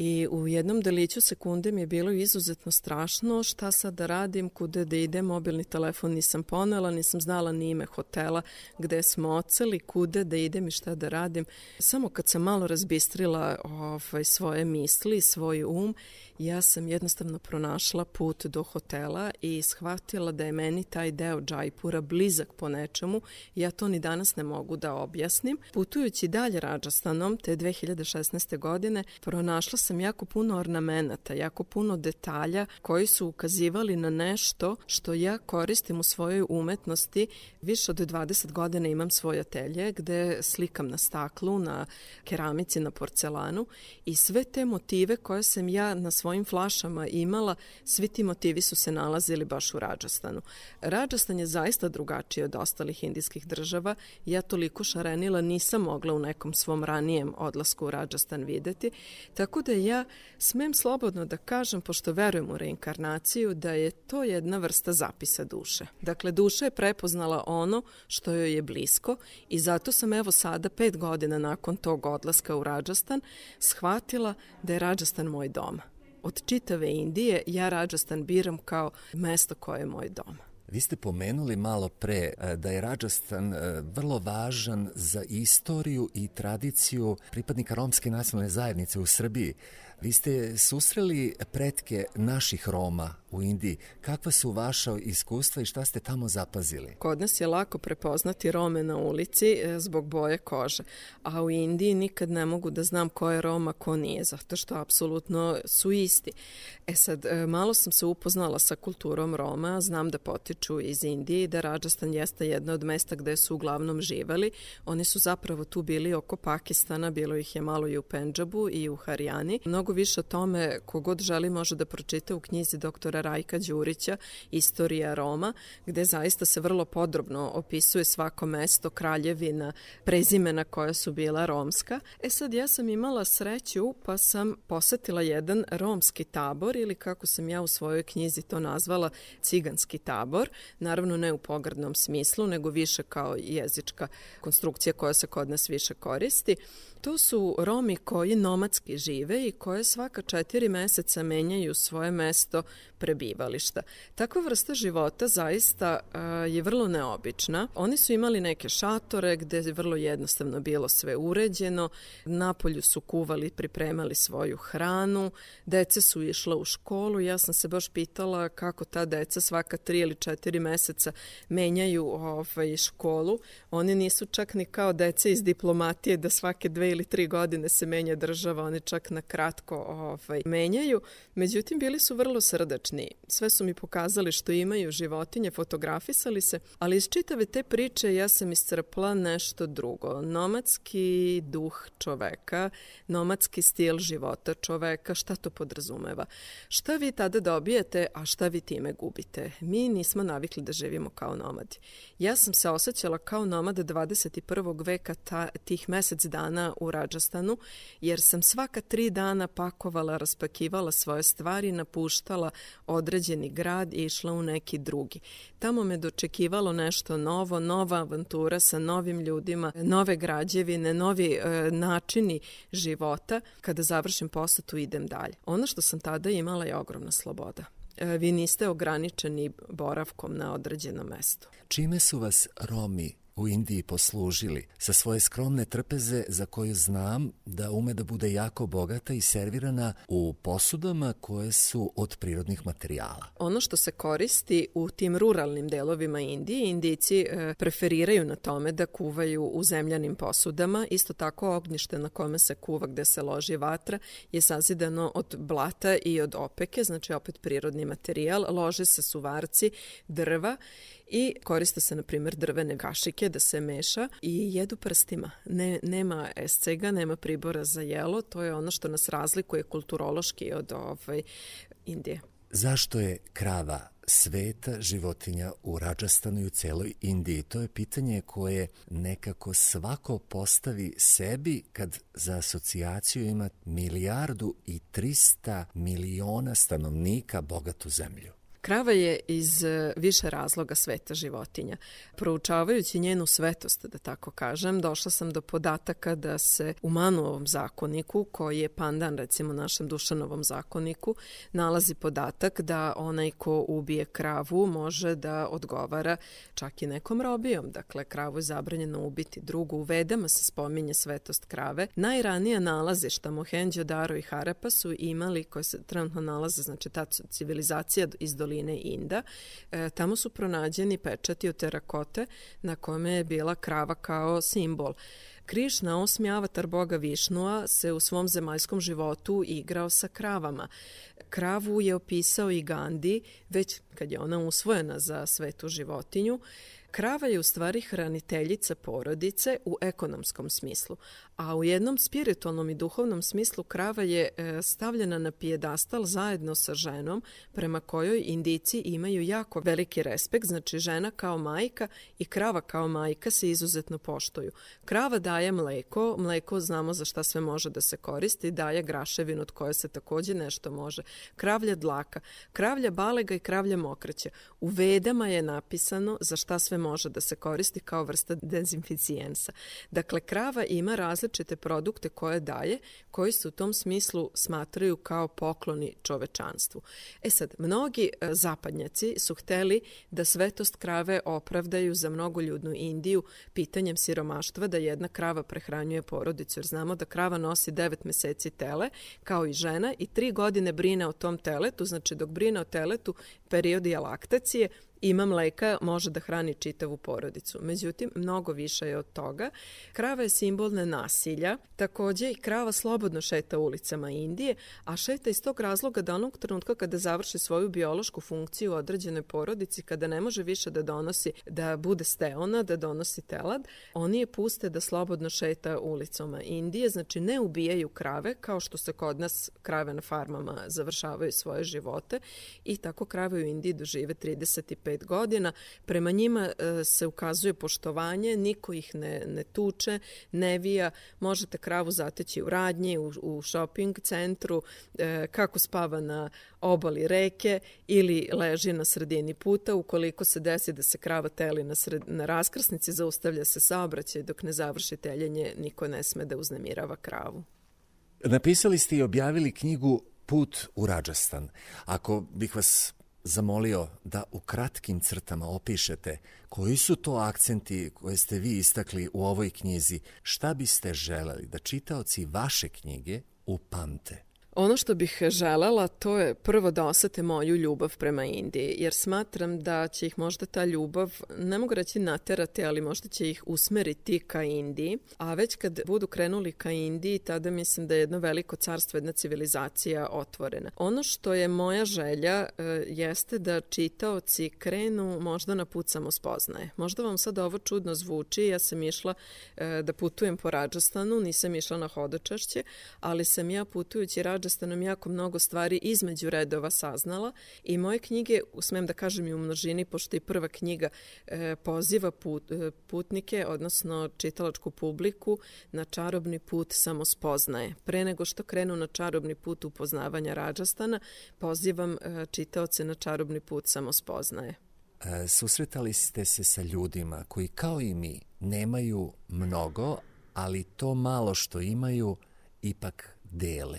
I u jednom deliću sekunde mi je bilo izuzetno strašno. Šta sad da radim, kude da idem, mobilni telefon nisam ponela, nisam znala ni ime hotela gde smo oceli, kude da idem i šta da radim. Samo kad sam malo razbistrila ovaj, svoje misli, svoj um ja sam jednostavno pronašla put do hotela i shvatila da je meni taj deo Džajpura blizak po nečemu. Ja to ni danas ne mogu da objasnim. Putujući dalje Rađastanom te 2016. godine pronašla sam jako puno ornamenata, jako puno detalja koji su ukazivali na nešto što ja koristim u svojoj umetnosti. Više od 20 godina imam svoj atelje gde slikam na staklu, na keramici, na porcelanu i sve te motive koje sam ja na svoj svojim flašama imala, svi ti motivi su se nalazili baš u Rađastanu. Rađastan je zaista drugačiji od ostalih indijskih država. Ja toliko šarenila nisam mogla u nekom svom ranijem odlasku u Rađastan videti, tako da ja smem slobodno da kažem, pošto verujem u reinkarnaciju, da je to jedna vrsta zapisa duše. Dakle, duša je prepoznala ono što joj je blisko i zato sam evo sada, pet godina nakon tog odlaska u Rađastan, shvatila da je Rađastan moj dom od čitave Indije ja Rajasthan biram kao mesto koje je moj dom. Vi ste pomenuli malo pre e, da je Rajasthan e, vrlo važan za istoriju i tradiciju pripadnika romske nacionalne zajednice u Srbiji. Vi ste susreli pretke naših Roma u Indiji. Kakva su vaša iskustva i šta ste tamo zapazili? Kod nas je lako prepoznati Rome na ulici e, zbog boje kože, a u Indiji nikad ne mogu da znam ko je Roma, ko nije, zato što apsolutno su isti. E sad, e, malo sam se upoznala sa kulturom Roma, znam da potiču iz Indije i da Rajasthan jeste jedna od mesta gde su uglavnom živali. Oni su zapravo tu bili oko Pakistana, bilo ih je malo i u Pendžabu i u Harijani. Mnogo više o tome kogod želi može da pročita u knjizi doktora Rajka Đurića Istorija Roma, gde zaista se vrlo podrobno opisuje svako mesto, kraljevina, prezimena koja su bila romska. E sad ja sam imala sreću pa sam posetila jedan romski tabor ili kako sam ja u svojoj knjizi to nazvala ciganski tabor, naravno ne u pogrdnom smislu, nego više kao jezička konstrukcija koja se kod nas više koristi. To su Romi koji nomadski žive i koje svaka četiri meseca menjaju svoje mesto prebivališta. Takva vrsta života zaista uh, je vrlo neobična. Oni su imali neke šatore gde je vrlo jednostavno bilo sve uređeno, napolju su kuvali, pripremali svoju hranu, dece su išla u školu, ja sam se baš pitala kako ta deca svaka tri ili četiri meseca menjaju ovaj, školu. Oni nisu čak ni kao dece iz diplomatije da svake dve ili tri godine se menja država, oni čak na kratko ovaj, menjaju. Međutim, bili su vrlo srdačni. Sve su mi pokazali što imaju životinje, fotografisali se, ali iz čitave te priče ja sam iscrpla nešto drugo. Nomadski duh čoveka, nomadski stil života čoveka, šta to podrazumeva? Šta vi tada dobijete, a šta vi time gubite? Mi nismo navikli da živimo kao nomadi. Ja sam se osjećala kao nomad 21. veka ta, tih mesec dana u Rađastanu, jer sam svaka tri dana pakovala, raspakivala svoje stvari, napuštala određeni grad i išla u neki drugi. Tamo me dočekivalo nešto novo, nova avantura sa novim ljudima, nove građevine, novi e, načini života. Kada završim posetu idem dalje. Ono što sam tada imala je ogromna sloboda e, vi niste ograničeni boravkom na određenom mestu. Čime su vas Romi u Indiji poslužili sa svoje skromne trpeze za koju znam da ume da bude jako bogata i servirana u posudama koje su od prirodnih materijala. Ono što se koristi u tim ruralnim delovima Indije, Indijci e, preferiraju na tome da kuvaju u zemljanim posudama. Isto tako ognjište na kome se kuva gde se loži vatra je sazidano od blata i od opeke, znači opet prirodni materijal. Lože se suvarci, drva i koriste se, na primjer, drvene kašike da se meša i jedu prstima. Ne, nema escega, nema pribora za jelo, to je ono što nas razlikuje kulturološki od ovaj, Indije. Zašto je krava sveta životinja u Rađastanu i u celoj Indiji? To je pitanje koje nekako svako postavi sebi kad za asocijaciju ima milijardu i 300 miliona stanovnika bogatu zemlju. Krava je iz e, više razloga sveta životinja. Proučavajući njenu svetost, da tako kažem, došla sam do podataka da se u Manuovom zakoniku, koji je pandan recimo našem Dušanovom zakoniku, nalazi podatak da onaj ko ubije kravu može da odgovara čak i nekom robijom. Dakle, kravu je zabranjeno ubiti. Drugu, u vedama se spominje svetost krave. Najranija nalazišta Mohenđo, Daro i Harapa su imali, koje se trenutno nalaze, znači ta civilizacija iz doline Inda. E, tamo su pronađeni pečati od terakote na kome je bila krava kao simbol. Krišna, osmi avatar boga Višnua, se u svom zemaljskom životu igrao sa kravama. Kravu je opisao i Gandhi, već kad je ona usvojena za svetu životinju. Krava je u stvari hraniteljica porodice u ekonomskom smislu, a u jednom spiritualnom i duhovnom smislu krava je e, stavljena na pijedastal zajedno sa ženom prema kojoj indici imaju jako veliki respekt, znači žena kao majka i krava kao majka se izuzetno poštuju. Krava daje mleko, mleko znamo za šta sve može da se koristi, daje graševinu od koje se takođe nešto može. Kravlja dlaka, kravlja balega i kravlja mokraća. U vedama je napisano za šta sve može da se koristi kao vrsta dezinficijensa. Dakle, krava ima različite produkte koje daje, koji se u tom smislu smatraju kao pokloni čovečanstvu. E sad, mnogi e, zapadnjaci su hteli da svetost krave opravdaju za mnogoljudnu Indiju pitanjem siromaštva da jedna krava prehranjuje porodicu, jer znamo da krava nosi 9 meseci tele, kao i žena, i tri godine brine o tom teletu, znači dok brine o teletu, period je laktacije, ima mleka, može da hrani čitavu porodicu. Međutim, mnogo više je od toga. Krava je simbol nasilja, takođe i krava slobodno šeta ulicama Indije, a šeta iz tog razloga da onog trenutka kada završi svoju biološku funkciju u određenoj porodici, kada ne može više da donosi, da bude steona, da donosi telad, oni je puste da slobodno šeta ulicama Indije, znači ne ubijaju krave, kao što se kod nas krave na farmama završavaju svoje živote i tako krave u Indiji dožive 35 25 godina. Prema njima e, se ukazuje poštovanje, niko ih ne, ne tuče, ne vija. Možete kravu zateći u radnji, u, u shopping centru, e, kako spava na obali reke ili leži na sredini puta. Ukoliko se desi da se krava teli na, sred, na raskrsnici, zaustavlja se saobraćaj dok ne završi teljenje, niko ne sme da uznemirava kravu. Napisali ste i objavili knjigu Put u Rađastan. Ako bih vas zamolio da u kratkim crtama opišete koji su to akcenti koje ste vi istakli u ovoj knjizi, šta biste želeli da čitaoci vaše knjige upamte? Ono što bih želela to je prvo da osete moju ljubav prema Indiji, jer smatram da će ih možda ta ljubav, ne mogu reći naterati, ali možda će ih usmeriti ka Indiji, a već kad budu krenuli ka Indiji, tada mislim da je jedno veliko carstvo, jedna civilizacija otvorena. Ono što je moja želja e, jeste da čitaoci krenu možda na put samospoznaje. Možda vam sad ovo čudno zvuči, ja sam išla e, da putujem po Rađastanu, nisam išla na hodočašće, ali sam ja putujući Rađastanu nam jako mnogo stvari između redova saznala i moje knjige, smem da kažem i u množini, pošto i prva knjiga e, poziva put, e, putnike, odnosno čitalačku publiku na čarobni put samospoznaje. Pre nego što krenu na čarobni put upoznavanja Rađastana, pozivam e, čitaoce na čarobni put samospoznaje. E, susretali ste se sa ljudima koji kao i mi nemaju mnogo, ali to malo što imaju ipak dele.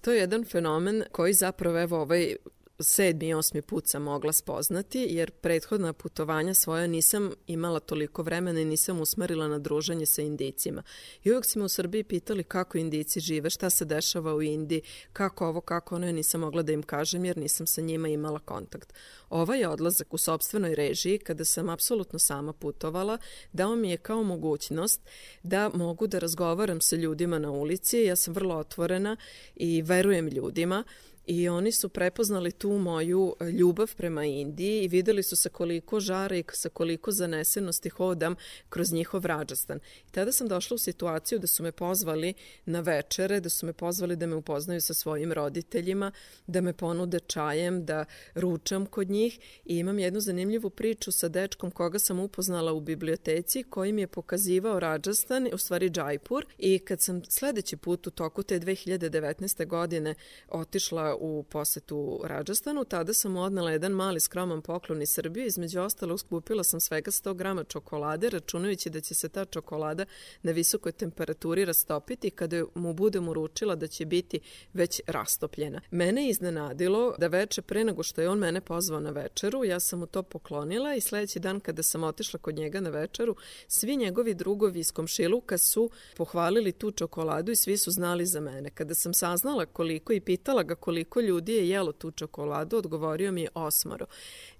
To je jedan fenomen koji zapravo evo ovaj sedmi i osmi put sam mogla spoznati, jer prethodna putovanja svoja nisam imala toliko vremena i nisam usmerila na druženje sa indicima. I uvijek si me u Srbiji pitali kako indici žive, šta se dešava u Indiji, kako ovo, kako ono, ja nisam mogla da im kažem jer nisam sa njima imala kontakt. Ovaj odlazak u sobstvenoj režiji, kada sam apsolutno sama putovala, dao mi je kao mogućnost da mogu da razgovaram sa ljudima na ulici. Ja sam vrlo otvorena i verujem ljudima i oni su prepoznali tu moju e, ljubav prema Indiji i videli su sa koliko žara i sa koliko zanesenosti hodam kroz njihov rađastan. I tada sam došla u situaciju da su me pozvali na večere, da su me pozvali da me upoznaju sa svojim roditeljima, da me ponude čajem, da ručam kod njih i imam jednu zanimljivu priču sa dečkom koga sam upoznala u biblioteci koji mi je pokazivao Rađastan, u stvari Džajpur i kad sam sledeći put u toku te 2019. godine otišla u posetu Rađastanu, tada sam odnala jedan mali skroman poklon iz Srbije, između ostalog skupila sam svega 100 grama čokolade, računajući da će se ta čokolada na visokoj temperaturi rastopiti kada mu budem uručila da će biti već rastopljena. Mene je iznenadilo da veče pre nego što je on mene pozvao na večeru, ja sam mu to poklonila i sledeći dan kada sam otišla kod njega na večeru, svi njegovi drugovi iz komšiluka su pohvalili tu čokoladu i svi su znali za mene. Kada sam saznala koliko i pitala ga koliko koliko ljudi je jelo tu čokoladu, odgovorio mi je osmoro.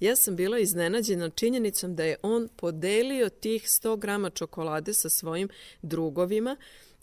Ja sam bila iznenađena činjenicom da je on podelio tih 100 grama čokolade sa svojim drugovima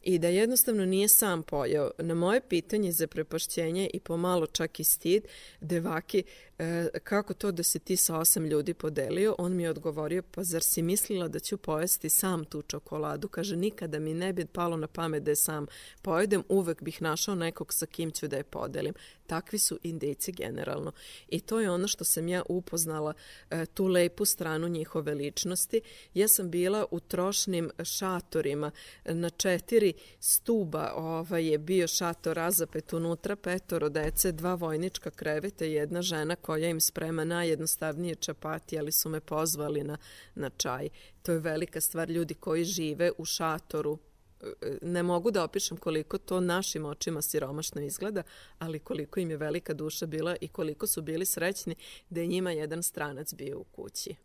i da jednostavno nije sam pojeo. Na moje pitanje za prepašćenje i pomalo čak i stid, devaki, e, kako to da se ti sa osam ljudi podelio, on mi je odgovorio, pa zar si mislila da ću pojesti sam tu čokoladu? Kaže, nikada mi ne bi palo na pamet da je sam pojedem, uvek bih našao nekog sa kim ću da je podelim. Takvi su indici generalno. I to je ono što sam ja upoznala, e, tu lepu stranu njihove ličnosti. Ja sam bila u trošnim šatorima na četiri stuba ovaj je bio šator razapet unutra, petoro dece, dva vojnička kreveta i jedna žena koja im sprema najjednostavnije čapati, ali su me pozvali na, na čaj. To je velika stvar ljudi koji žive u šatoru ne mogu da opišem koliko to našim očima siromašno izgleda, ali koliko im je velika duša bila i koliko su bili srećni da je njima jedan stranac bio u kući.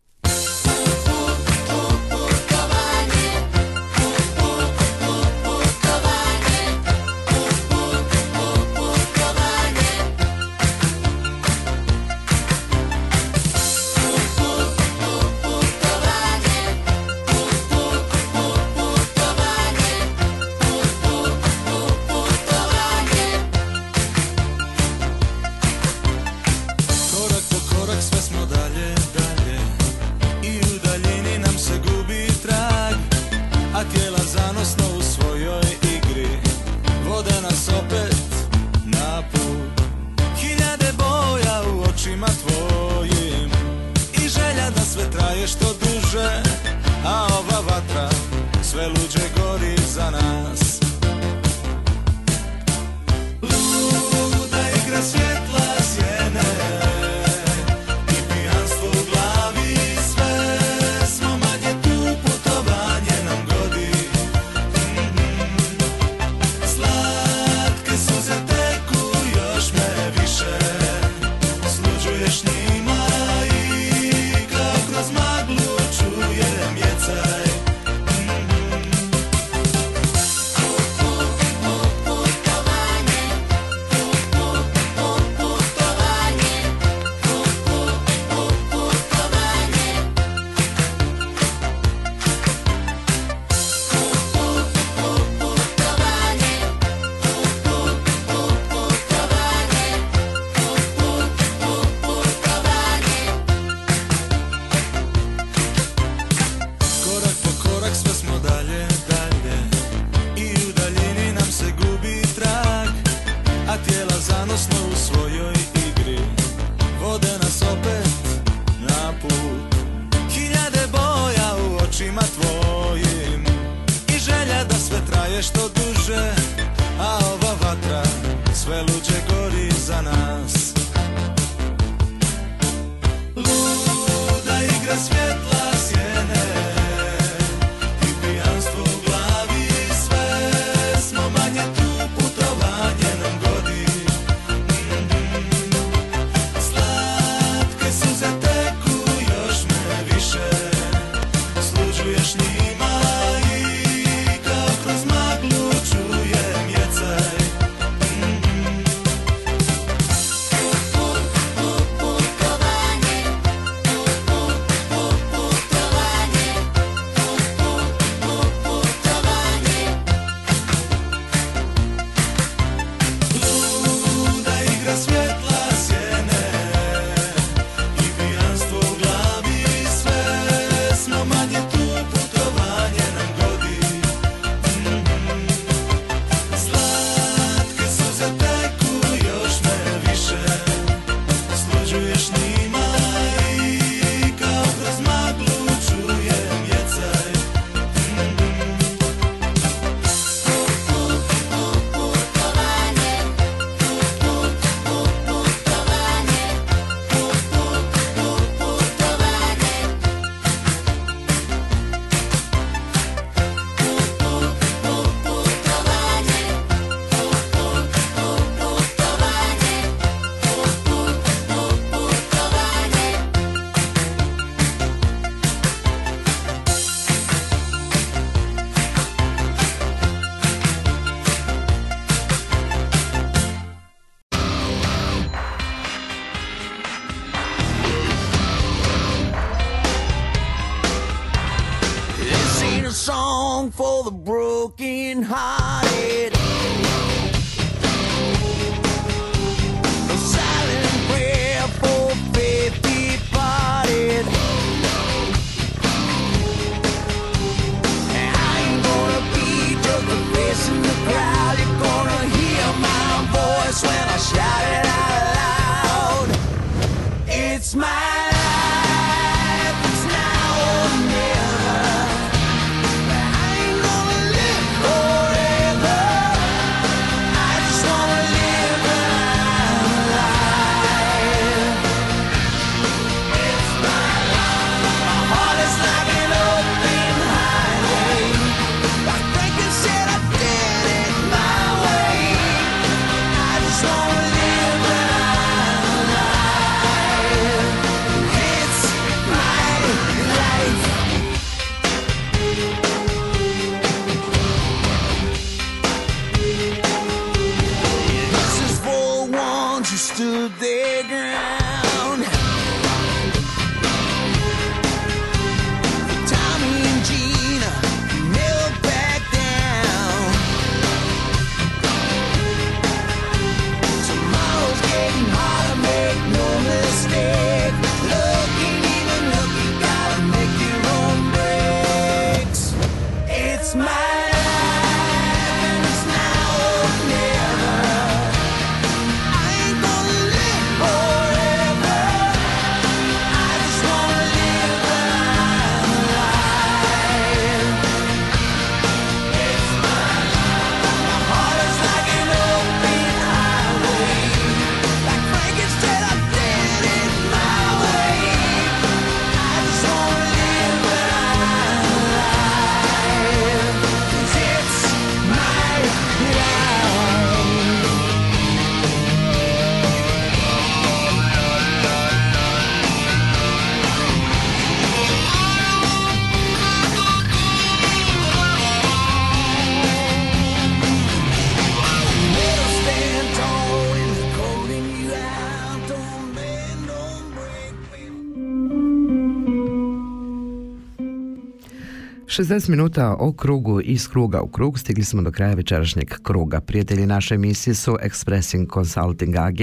60 minuta o krugu iz kruga u krug stigli smo do kraja večerašnjeg kruga. Prijatelji naše emisije su Expressing Consulting AG,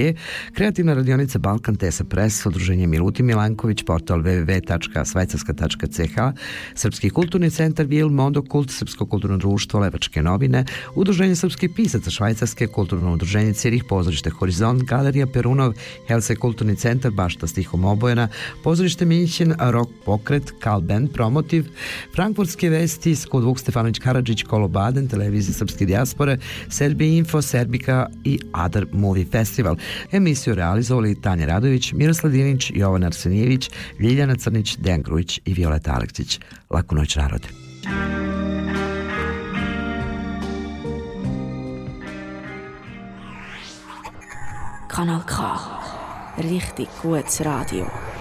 kreativna radionica Balkan Tesa Press, udruženje Miluti Milanković, portal www.svajcarska.ch, Srpski kulturni centar Vil, Mondokult, Srpsko kulturno društvo, Levačke novine, udruženje srpskih pisaca Švajcarske, kulturno udruženje Cirih, pozorište Horizont, Galerija Perunov, Helse kulturni centar, Bašta stihom obojena, pozorište Minćin, Rock pokret, Kal Band, Promotiv, Frankfurtske vesti, Skod Vuk Stefanović Karadžić, Kolo Baden, Televizija Srpske dijaspore, Serbia Info, Serbika i Other Movie Festival. Emisiju realizovali Tanja Radović, Miroslav Dinić, Jovan Arsenijević, Ljiljana Crnić, Dejan Grujić i Violeta Aleksić. Laku noć narode. Kanal K. Richtig gutes Radio.